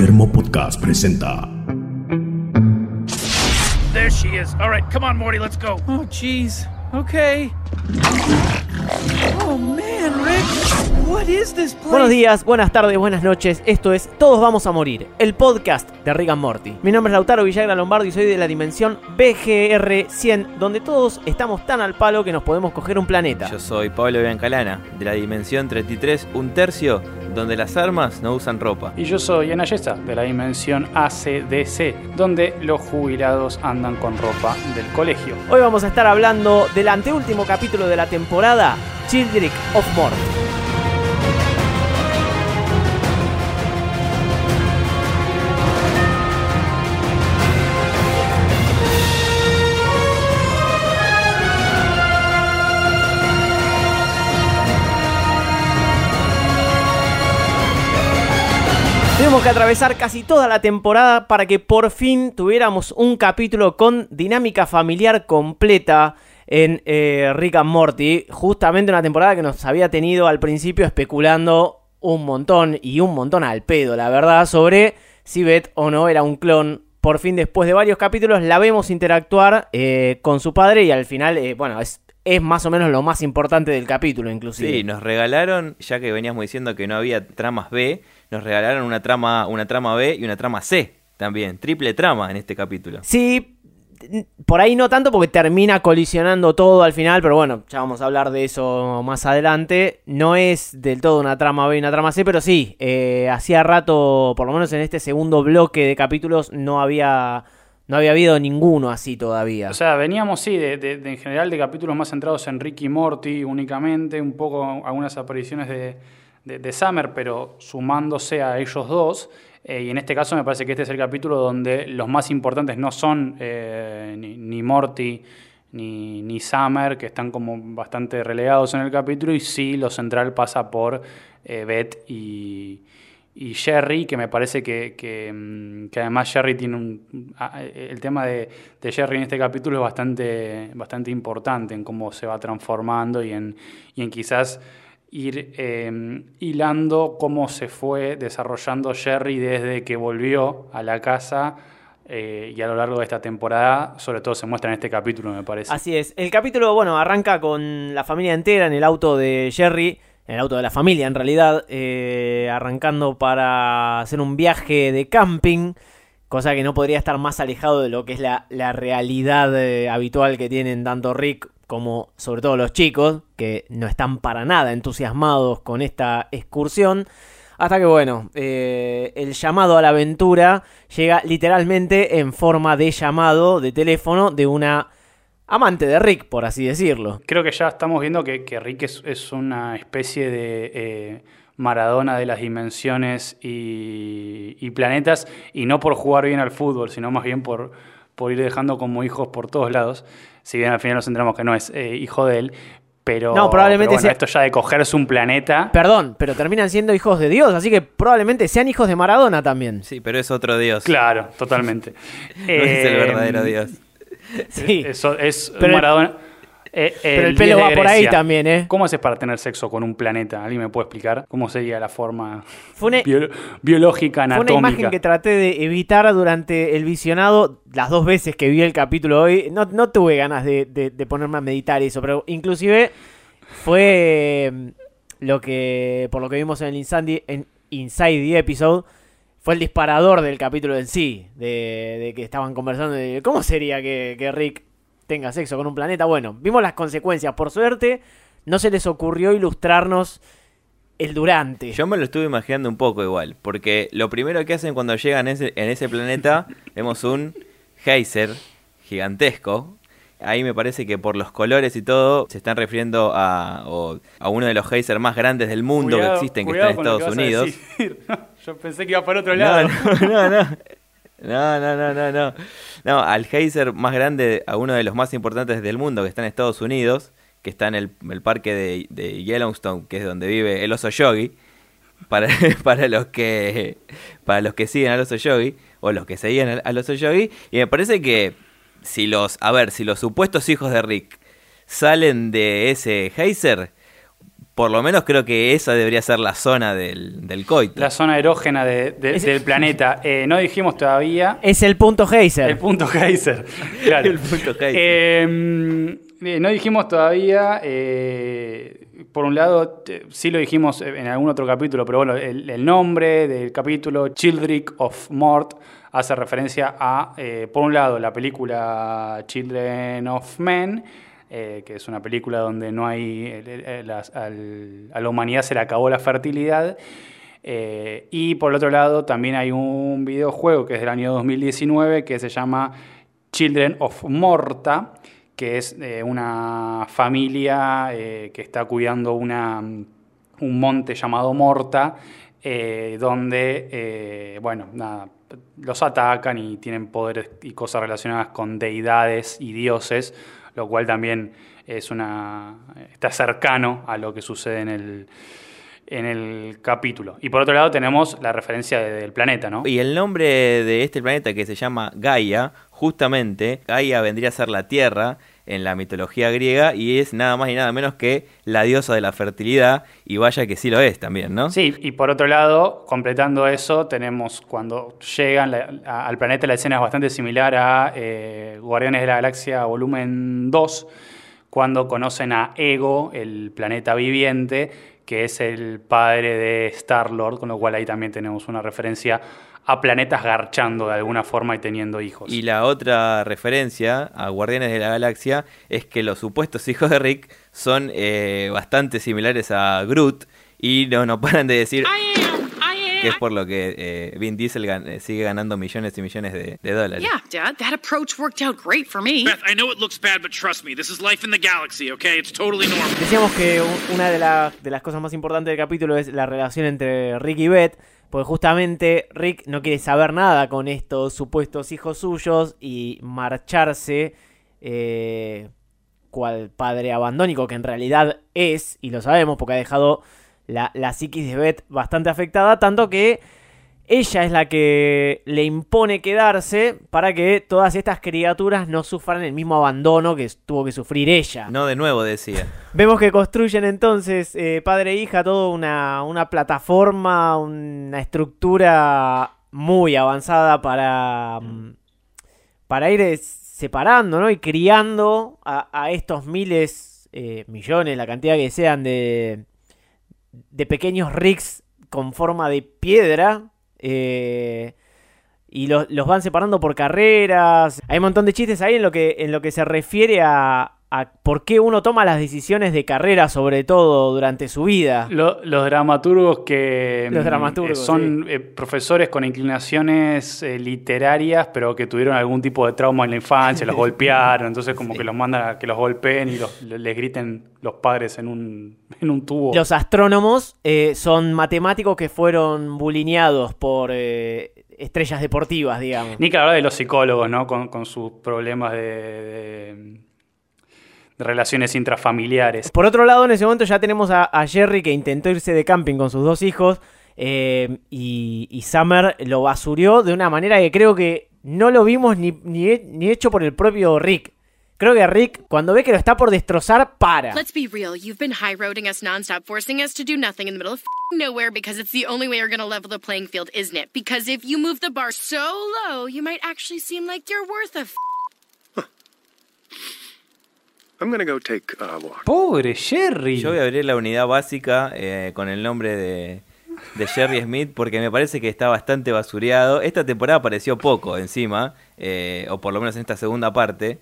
Termo Podcast presenta There she is. All right, come on, Morty, let's go. Oh, jeez. Okay. Oh, man, Rick. What is this place? Buenos días, buenas tardes, buenas noches. Esto es Todos Vamos a Morir, el podcast de Rick and Morty. Mi nombre es Lautaro Villagra Lombardo y soy de la dimensión BGR 100, donde todos estamos tan al palo que nos podemos coger un planeta. Yo soy Pablo Biancalana, de la dimensión 33, un tercio, donde las armas no usan ropa. Y yo soy Ana Yesa, de la dimensión ACDC, donde los jubilados andan con ropa del colegio. Hoy vamos a estar hablando del anteúltimo capítulo de la temporada, Children of Morty. Que atravesar casi toda la temporada para que por fin tuviéramos un capítulo con dinámica familiar completa en eh, Rick and Morty. Justamente una temporada que nos había tenido al principio especulando un montón y un montón al pedo, la verdad, sobre si Beth o no era un clon. Por fin, después de varios capítulos, la vemos interactuar eh, con su padre y al final, eh, bueno, es, es más o menos lo más importante del capítulo, inclusive. Sí, nos regalaron, ya que veníamos diciendo que no había tramas B, nos regalaron una trama, una trama B y una trama C también. Triple trama en este capítulo. Sí, por ahí no tanto porque termina colisionando todo al final, pero bueno, ya vamos a hablar de eso más adelante. No es del todo una trama B y una trama C, pero sí, eh, hacía rato, por lo menos en este segundo bloque de capítulos, no había, no había habido ninguno así todavía. O sea, veníamos, sí, de, de- de- en general de capítulos más centrados en Ricky Morty únicamente, un poco algunas apariciones de, de, Summer, pero sumándose a ellos dos. Eh, y en este caso me parece que este es el capítulo donde los más importantes no son eh, ni, Morty ni, ni Summer, que están como bastante relegados en el capítulo, y sí lo central pasa por eh, Beth y, y Jerry, que me parece que, que, mm, además Jerry tiene un... a- El tema de, de Jerry en este capítulo es bastante, bastante importante en cómo se va transformando y en, y en quizás ir eh, hilando cómo se fue desarrollando Jerry desde que volvió a la casa eh, y a lo largo de esta temporada, sobre todo se muestra en este capítulo, me parece. Así es. El capítulo, bueno, arranca con la familia entera en el auto de Jerry, en el auto de la familia en realidad, eh, arrancando para hacer un viaje de camping, cosa que no podría estar más alejado de lo que es la, la realidad eh, habitual que tienen tanto Rick como sobre todo los chicos, que no están para nada entusiasmados con esta excursión. Hasta que, bueno, eh, el llamado a la aventura llega literalmente en forma de llamado de teléfono de una amante de Rick, por así decirlo. Creo que ya estamos viendo que, que Rick es, es una especie de eh, Maradona de las dimensiones y, y planetas, y no por jugar bien al fútbol, sino más bien por, por ir dejando como hijos por todos lados. Si bien al final nos centramos que no es eh, hijo de él, pero, No, probablemente pero bueno, sea- esto ya de cogerse un planeta. Perdón, pero terminan siendo hijos de Dios, así que probablemente sean hijos de Maradona también. Sí, pero es otro dios. Claro, totalmente. No es el Eh, verdadero dios. Sí. Eso es Pero el- Maradona. Eh, pero el 10 pelo va por ahí también, ¿eh? ¿Cómo haces para tener sexo con un planeta? ¿Alguien me puede explicar? ¿Cómo sería la forma Fue una- bio- biológica, Fue una anatómica? imagen que traté de evitar durante el visionado las dos veces que vi el capítulo hoy. No, no tuve ganas de, de- de ponerme a meditar eso, pero inclusive fue mm, lo que, por lo que vimos en el en, Inside the Episode, fue el disparador del capítulo en sí, de, de que estaban conversando de cómo sería que, que Rick tenga sexo con un planeta. Bueno, vimos las consecuencias. Por suerte, no se les ocurrió ilustrarnos el durante. Yo me lo estuve imaginando un poco igual, porque lo primero que hacen cuando llegan en ese, en ese planeta, vemos un geyser gigantesco. Ahí me parece que por los colores y todo se están refiriendo a, o- a uno de los geysers más grandes del mundo Cuidado- que existen, que está en Estados Unidos. Yo pensé que iba por otro No, lado. no, no, no. No, no, no, no, no. No, al geyser más grande, a uno de los más importantes del mundo, que está en Estados Unidos, que está en el, el parque de, de Yellowstone, que es donde vive el oso yogi. Para, para los que para los que siguen al oso yogi, o los que seguían al oso yogi. Y me parece que si los, a ver, si los supuestos hijos de Rick salen de ese geyser, por lo menos creo que esa debería ser la zona del, del coito. La zona erógena de- del planeta. Eh, no dijimos todavía Es el punto Heiser. el punto geyser. Claro. El punto geyser. Eh, no dijimos todavía, eh, por un lado, sí lo dijimos en algún otro capítulo, pero bueno, el, el nombre del capítulo, Children of Mort, hace referencia a, eh, por un lado, la película Children of Men, eh, que es una película donde no hay, a la humanidad se le acabó la fertilidad. Eh, y por otro lado, también hay un videojuego que es del año 2019 que se llama Children of Morta, que es eh, una familia que está cuidando una, un monte llamado Morta, donde, bueno, los atacan y tienen poderes y cosas relacionadas con deidades y dioses, lo cual también es una está cercano a lo que sucede en el en el capítulo. Y por otro lado tenemos la referencia de- del planeta, ¿no? Y el nombre de este planeta que se llama Gaia, justamente, Gaia vendría a ser la Tierra en la mitología griega y es nada más y nada menos que la diosa de la fertilidad y vaya que sí lo es también, ¿no? Sí, y por otro lado, completando eso, tenemos cuando llegan al planeta, la escena es bastante similar a eh, Guardianes de la Galaxia volumen 2, cuando conocen a Ego, el planeta viviente, que es el padre de Star-Lord, con lo cual ahí también tenemos una referencia a planetas garchando de alguna forma y teniendo hijos. Y la otra referencia a Guardianes de la Galaxia es que los supuestos hijos de Rick son eh, bastante similares a Groot y no, no paran de decir que es por lo que eh, Vin Diesel gan- eh, sigue ganando millones y millones de, de dólares. Yeah, Dad, that approach worked out great for me. Beth, I know it looks bad, but trust me, this is life in the galaxy, okay? It's totally normal. Decíamos que una de, la- de las cosas más importantes del capítulo es la relación entre Rick y Beth, porque justamente Rick no quiere saber nada con estos supuestos hijos suyos y marcharse eh, cual padre abandónico que en realidad es, y lo sabemos porque ha dejado la, la psiquis de Beth bastante afectada, tanto que ella es la que le impone quedarse para que todas estas criaturas no sufran el mismo abandono que tuvo que sufrir ella. No de nuevo decía. Vemos que construyen entonces eh, padre e hija toda una, una plataforma, una estructura muy avanzada para, mm, para ir eh, separando ¿no? y criando a, a estos miles, eh, millones, la cantidad que sean de, de pequeños rigs con forma de piedra. eh, y los, los van separando por carreras. Hay un montón de chistes ahí en lo que, en lo que se refiere a, a por qué uno toma las decisiones de carrera, sobre todo durante su vida. Lo- los dramaturgos que Los mm, dramaturgos, eh, son eh, profesores con inclinaciones eh, literarias, pero que tuvieron algún tipo de trauma en la infancia, los golpearon, entonces como que los mandan a que los golpeen y los- le- les griten los padres en un, en un tubo. Los astrónomos eh, son matemáticos que fueron bulineados por estrellas deportivas, digamos. Ni que hablar de los psicólogos, ¿no? Con, con sus problemas de relaciones intrafamiliares. Por otro lado, en ese momento ya tenemos a, a Jerry que intentó irse de camping con sus dos hijos eh, y, y Summer lo basurió de una manera que creo que no lo vimos ni, ni, ni hecho por el propio Rick. Creo que Rick, cuando ve que lo está por destrozar, para. Let's be real. You've been high roading us nonstop, forcing us to do nothing in the middle of f***ing nowhere because it's the only way you're to level the playing field, isn't it? Because if you move the bar so low, you might actually seem like you're worth a I'm gonna go take a walk. Pobre Jerry. Yo voy a abrir la unidad básica eh, con el nombre de, de Jerry Smith porque me parece que está bastante basureado. Esta temporada apareció poco encima, eh, o por lo menos en esta segunda parte.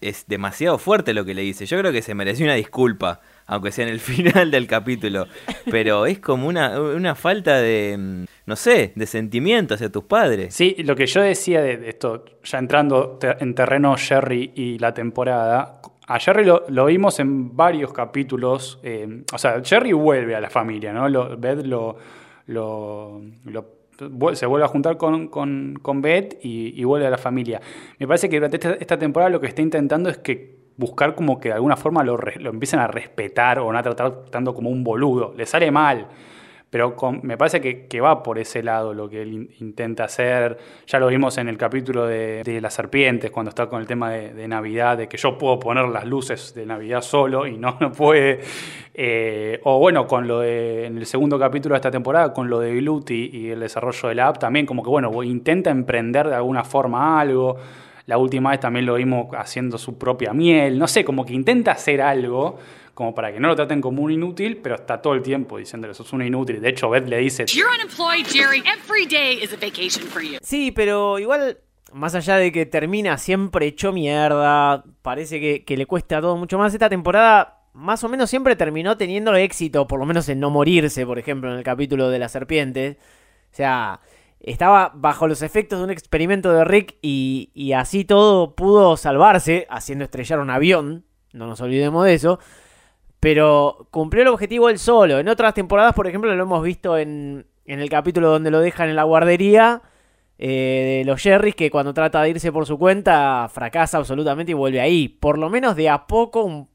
Es demasiado fuerte lo que le dice. Yo creo que se mereció una disculpa, aunque sea en el final del capítulo. Pero es como una, una falta de, mm, no sé, de sentimiento hacia tus padres. Sí, lo que yo decía de, de esto, ya entrando te- en terreno Jerry y la temporada, a Jerry lo, vimos en varios capítulos, eh, o sea, Jerry vuelve a la familia, ¿no? Lo, Beth lo, lo- se vuelve a juntar con, con, con Beth y, y vuelve a la familia. Me parece que durante esta, temporada lo que está intentando es que buscar como que de alguna forma lo, lo empiecen a respetar o no a tratar tanto como un boludo. Le sale mal. Pero con- me parece que, va por ese lado lo que él in- intenta hacer. Ya lo vimos en el capítulo de, las serpientes, cuando está con el tema de, Navidad, de que yo puedo poner las luces de Navidad solo y no, no puede. Eh, o bueno, con lo de, en el segundo capítulo de esta temporada, con lo de Gluty y el desarrollo de la app, también como que bueno, intenta emprender de alguna forma algo. La última vez también lo vimos haciendo su propia miel. No sé, como que intenta hacer algo como para que no lo traten como un inútil, pero está todo el tiempo diciéndole, sos un inútil. De hecho, Beth le dice, You're unemployed, Jerry. Every day is a vacation for you. Sí, pero igual, más allá de que termina siempre hecho mierda, parece que, que le cuesta todo mucho más. Esta temporada, más o menos, siempre terminó teniendo éxito, por lo menos en no morirse, por ejemplo, en el capítulo de las serpientes. O sea, estaba bajo los efectos de un experimento de Rick y, y así todo pudo salvarse, haciendo estrellar un avión. No nos olvidemos de eso. Pero cumplió el objetivo él solo. En otras temporadas, por ejemplo, lo hemos visto en, en el capítulo donde lo dejan en la guardería eh, de los Jerrys, que cuando trata de irse por su cuenta fracasa absolutamente y vuelve ahí. Por lo menos de a poco,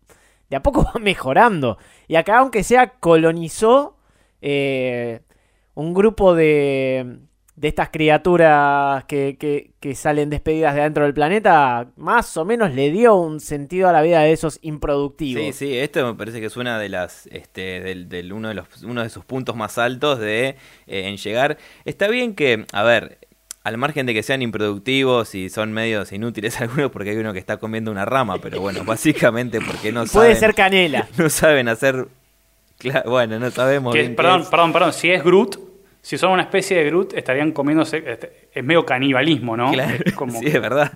de a poco va mejorando. Y acá, aunque sea, colonizó eh, un grupo de, de estas criaturas que, que- que salen despedidas de adentro del planeta, más o menos le dio un sentido a la vida de esos improductivos. Sí, sí, esto me parece que es una de las, este, del, del- uno de los, uno de sus puntos más altos de eh, en llegar. Está bien que, a ver, al margen de que sean improductivos y son medios inútiles algunos, porque hay uno que está comiendo una rama, pero bueno, básicamente porque no Puede saben, ser canela. no saben hacer, bueno, no sabemos que- bien qué perdón, es. perdón, perdón, si es Groot, si son una especie de Groot, estarían comiéndose, este, es medio canibalismo, ¿no? Claro, Es como sí, que- es verdad.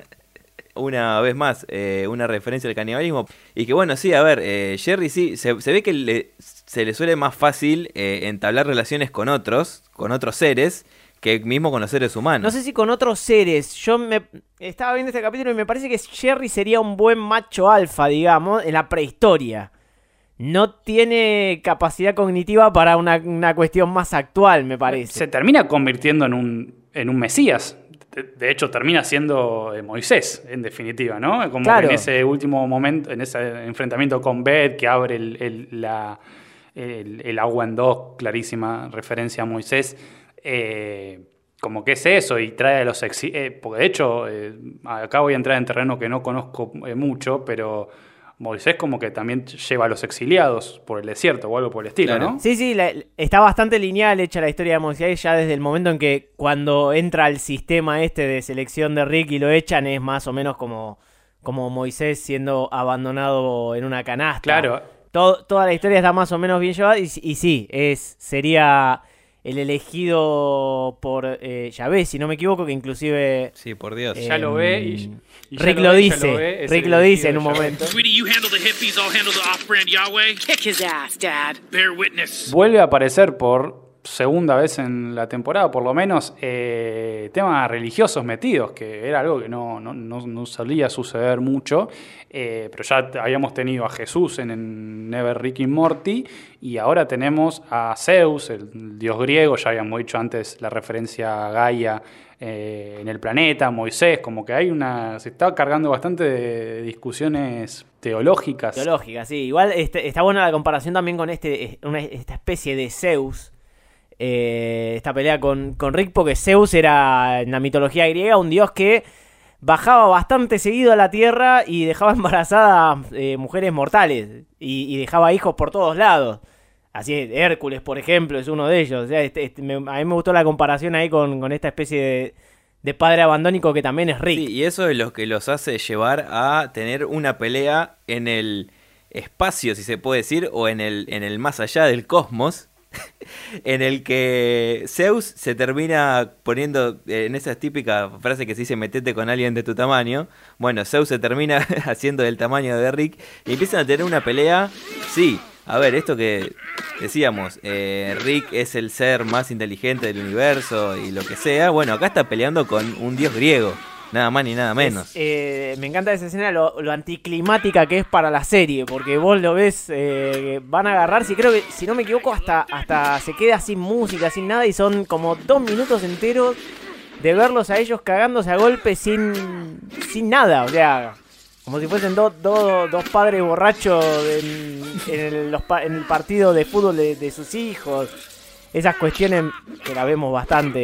Una vez más, eh, una referencia al canibalismo. Y que bueno, sí, a ver, eh, Jerry sí, se, se ve que le- se le suele más fácil eh, entablar relaciones con otros, con otros seres, que mismo con los seres humanos. No sé si con otros seres. Yo me estaba viendo este capítulo y me parece que Jerry sería un buen macho alfa, digamos, en la prehistoria. No tiene capacidad cognitiva para una, una cuestión más actual, me parece. se termina convirtiendo en un, en un mesías. De, de hecho, termina siendo eh, Moisés, en definitiva, ¿no? Como Claro. en ese último momento, en ese enfrentamiento con Beth, que abre el, el- la- el- el agua en dos, clarísima referencia a Moisés, eh, como que es eso, y trae a los exi eh, porque de hecho, eh, acá voy a entrar en terreno que no conozco mucho, pero Moisés como que también lleva a los exiliados por el desierto o algo por el estilo, Claro. ¿no? Sí, sí, la- está bastante lineal hecha la historia de Moisés ya desde el momento en que cuando entra al sistema este de selección de Rick y lo echan es más o menos como, como Moisés siendo abandonado en una canasta. Claro. Todo- toda la historia está más o menos bien llevada y, y sí, es, sería el elegido por eh, Yahvé, si no me equivoco, que inclusive... Sí, por Dios. Ya lo ve y- Rick lo lo, ve, ya dice, lo ve, es Rick lo dice en un momento. Sweetie, you handle the hippies, I'll handle the off-brand Yahweh. Kick his ass, Dad. Bear witness. Vuelve a aparecer por segunda vez en la temporada, por lo menos, eh, temas religiosos metidos, que era algo que no, no, no- no solía suceder mucho, eh, pero ya habíamos tenido a Jesús en, en Never Rick y Morty, y ahora tenemos a Zeus, el dios griego, ya habíamos dicho antes la referencia a Gaia eh, en el planeta, Moisés, como que hay una, se está cargando bastante de discusiones teológicas. Teológica, sí. Igual este- está buena la comparación también con este, esta especie de Zeus. Eh, esta pelea con, con Rick, porque Zeus era en la mitología griega un dios que bajaba bastante seguido a la tierra y dejaba embarazadas eh, mujeres mortales y, dejaba hijos por todos lados. Así es, Hércules, por ejemplo, es uno de ellos. Este- este- a mí me gustó la comparación ahí con, con esta especie de, de padre abandónico que también es Rick. Sí, y eso es lo que los hace llevar a tener una pelea en el espacio, si se puede decir, o en el, en el más allá del cosmos, en el que Zeus se termina poniendo eh, en esa típica frase que se dice metete con alguien de tu tamaño. Bueno, Zeus se termina haciendo del tamaño de Rick y empiezan a tener una pelea, sí. A ver, esto que decíamos, eh, Rick es el ser más inteligente del universo y lo que sea. Bueno, acá está peleando con un dios griego. Nada más ni nada menos. Eh, me encanta esa escena, lo, lo anticlimática que es para la serie, porque vos lo ves, eh, van a agarrarse, y creo que, si no me equivoco, hasta, hasta se queda sin música, sin nada, y son como dos minutos enteros de verlos a ellos cagándose a golpe sin, sin nada, o sea, como si fuesen dos dos dos padres borrachos en, en el, los pa- en el partido de fútbol de, de sus hijos. Esas cuestiones que la vemos bastante,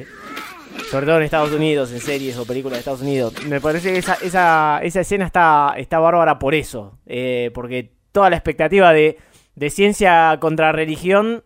eh, sobre todo en Estados Unidos, en series o películas de Estados Unidos. Me parece que esa, esa, esa escena está, está bárbara por eso, eh, porque toda la expectativa de, de ciencia contra religión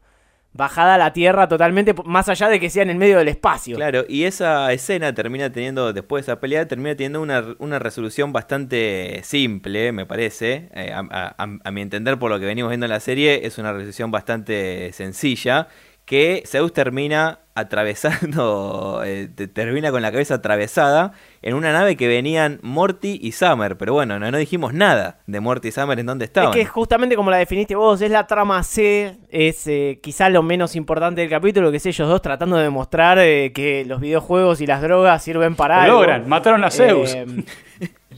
bajada a la tierra totalmente, más allá de que sea en el medio del espacio. Claro, y esa escena termina teniendo, después de esa pelea, termina teniendo una, una resolución bastante simple, me parece. Eh, a, a- a- a mi entender, por lo que venimos viendo en la serie, es una resolución bastante sencilla. Que Zeus termina atravesando, eh, te- termina con la cabeza atravesada en una nave que venían Morty y Summer. Pero bueno, no, no dijimos nada de Morty y Summer en dónde estaban. Es que justamente como la definiste vos, es la trama C, es eh, quizá lo menos importante del capítulo, que es ellos dos tratando de demostrar eh, que los videojuegos y las drogas sirven para Lo algo. logran, mataron a Zeus. Eh,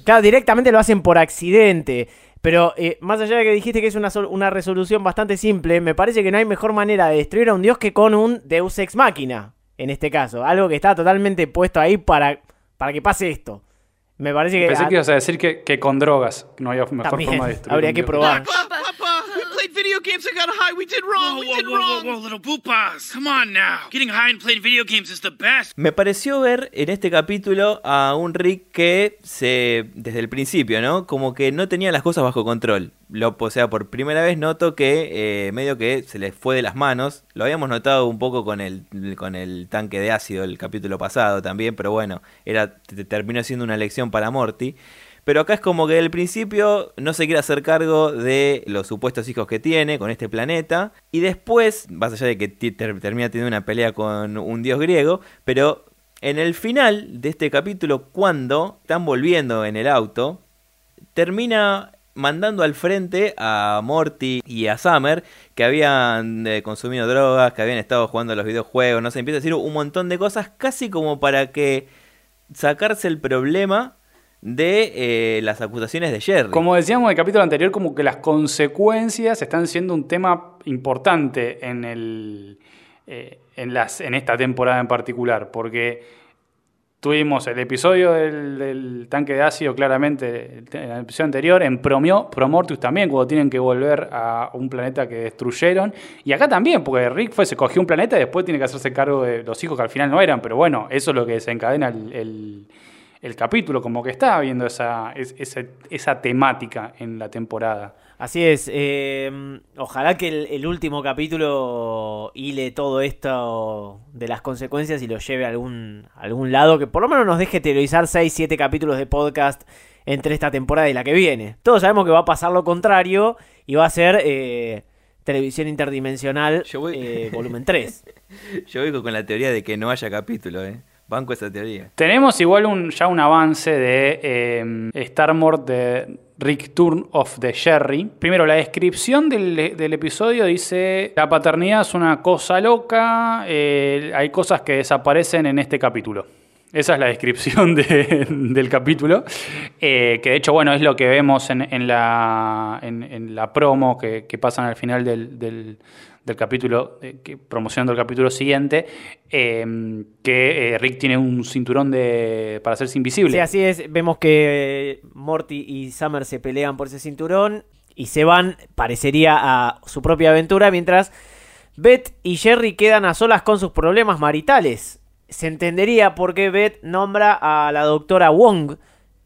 claro, directamente lo hacen por accidente. Pero eh, más allá de que dijiste que es una, una resolución bastante simple, me parece que no hay mejor manera de destruir a un dios que con un Deus Ex Máquina, en este caso. Algo que está totalmente puesto ahí para, para que pase esto. Me parece que... Pensé que ibas a decir que, que con drogas no había mejor También, forma de destruir habría un que dios. probar. Video games and got high. We did wrong. we did wrong. Whoa, whoa, little boopas. Come on now. Getting high and playing video games is the best. Me pareció ver en este capítulo a un Rick que se, desde el principio, ¿no? Como que no tenía las cosas bajo control. Lo, o sea, por primera vez noto que eh, medio que se le fue de las manos. Lo habíamos notado un poco con el, con el tanque de ácido el capítulo pasado también, pero bueno, era, te- terminó siendo una lección para Morty. Pero acá es como que del principio no se quiere hacer cargo de los supuestos hijos que tiene con este planeta. Y después, más allá de que termina teniendo una pelea con un dios griego, pero en el final de este capítulo, cuando están volviendo en el auto, termina mandando al frente a Morty y a Summer que habían eh, consumido drogas, que habían estado jugando a los videojuegos, no sé, empieza a decir un montón de cosas casi como para que sacarse el problema de eh, las acusaciones de Jerry. Como decíamos en el capítulo anterior, como que las consecuencias están siendo un tema importante en, el, eh, en, las, en esta temporada en particular, porque tuvimos el episodio del, tanque de ácido claramente en el episodio anterior, en Promio, Promortius también, cuando tienen que volver a un planeta que destruyeron, y acá también, porque Rick fue, se cogió un planeta y después tiene que hacerse cargo de los hijos que al final no eran, pero bueno, eso es lo que desencadena el el capítulo, como que está viendo esa, es- esa, esa temática en la temporada. Así es. eh, ojalá que el, el último capítulo hile todo esto de las consecuencias y lo lleve a algún, a algún lado que por lo menos nos deje teorizar 6, 7 capítulos de podcast entre esta temporada y la que viene. Todos sabemos que va a pasar lo contrario y va a ser eh, televisión interdimensional eh, volumen 3. Yo vengo con la teoría de que no haya capítulo, ¿eh? Banco esa teoría. Tenemos igual ya un avance de eh, Star Wars de Rick Turn of the Sherry. Primero, la descripción del, episodio dice: La paternidad es una cosa loca, eh, hay cosas que desaparecen en este capítulo. Esa es la descripción de- del capítulo, eh, que de hecho, bueno, es lo que vemos en, la, promo que, pasan al final del- del capítulo, eh, promocionando el capítulo siguiente, eh, que eh, Rick tiene un cinturón de para hacerse invisible. Sí, así es. Vemos que Morty y Summer se pelean por ese cinturón y se van, parecería, a su propia aventura, mientras Beth y Jerry quedan a solas con sus problemas maritales. Se entendería por qué Beth nombra a la doctora Wong,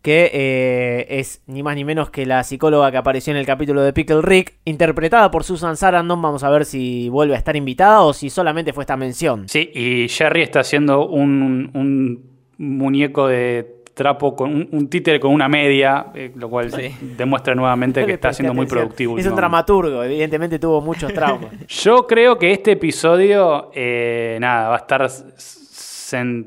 que eh, es ni más ni menos que la psicóloga que apareció en el capítulo de Pickle Rick, interpretada por Susan Sarandon. Vamos a ver si vuelve a estar invitada o si solamente fue esta mención. Sí, y Jerry está haciendo un, un muñeco de trapo con un, un títere con una media, eh, lo cual demuestra nuevamente que está siendo muy productivo. Es un dramaturgo, evidentemente tuvo muchos traumas. Yo creo que este episodio, eh, nada, va a estar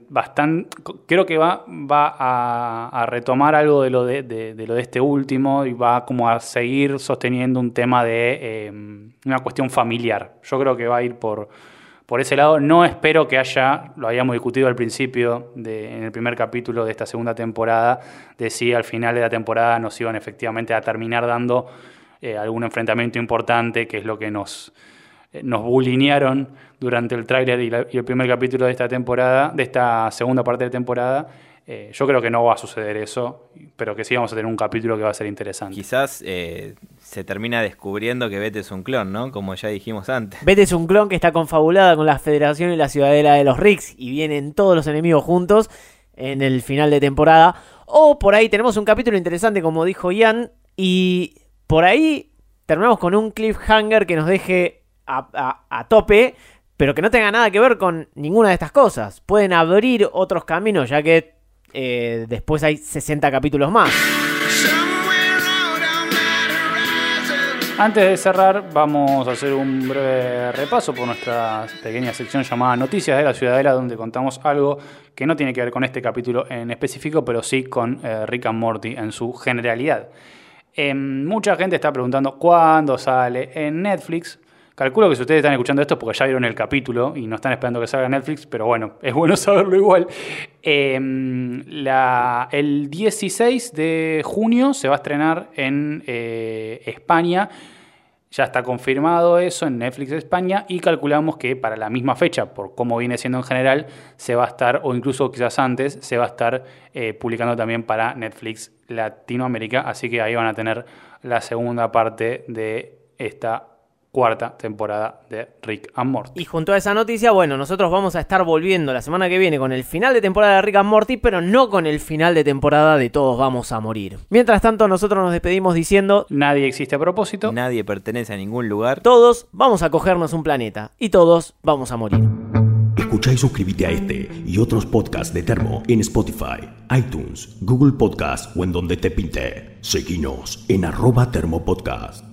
bastante. Creo que va, va a, retomar algo de lo de, lo de este último y va como a seguir sosteniendo un tema de eh, una cuestión familiar. Yo creo que va a ir por, por ese lado. No espero que haya, lo habíamos discutido al principio, en el primer capítulo de esta segunda temporada, de si al final de la temporada nos iban efectivamente a terminar dando eh, algún enfrentamiento importante, que es lo que nos, eh, nos bulinearon durante el tráiler y, el primer capítulo de esta temporada, de esta segunda parte de temporada. Eh, yo creo que no va a suceder eso, pero que sí vamos a tener un capítulo que va a ser interesante. Quizás eh, se termina descubriendo que Beth es un clon, ¿no? Como ya dijimos antes. Beth es un clon que está confabulada con la Federación y la Ciudadela de los Ricks y vienen todos los enemigos juntos en el final de temporada. O por ahí tenemos un capítulo interesante, como dijo Ian, y por ahí terminamos con un cliffhanger que nos deje a, a- a tope, pero que no tenga nada que ver con ninguna de estas cosas. Pueden abrir otros caminos, ya que eh, después hay 60 capítulos más. Antes de cerrar, vamos a hacer un breve repaso por nuestra pequeña sección llamada Noticias de la Ciudadela, donde contamos algo que no tiene que ver con este capítulo en específico, pero sí con eh, Rick and Morty en su generalidad. Eh, mucha gente está preguntando cuándo sale en Netflix. Calculo que si ustedes están escuchando esto es porque ya vieron el capítulo y no están esperando que salga Netflix, pero bueno, es bueno saberlo igual. La- el 16 de junio se va a estrenar en eh, España. Ya está confirmado eso en Netflix España y calculamos que para la misma fecha, por cómo viene siendo en general, se va a estar, o incluso quizás antes, se va a estar eh, publicando también para Netflix Latinoamérica. Así que ahí van a tener la segunda parte de esta cuarta temporada de Rick and Morty. Y junto a esa noticia, bueno, nosotros vamos a estar volviendo la semana que viene con el final de temporada de Rick and Morty, pero no con el final de temporada de Todos Vamos a Morir. Mientras tanto, nosotros nos despedimos diciendo: Nadie existe a propósito. Nadie pertenece a ningún lugar. Todos vamos a cogernos un planeta y todos vamos a morir. Escucha y suscríbete a este y otros podcasts de Termo en Spotify, iTunes, Google Podcast o en donde te pinte. Seguinos en arroba termopodcast.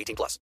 18 plus.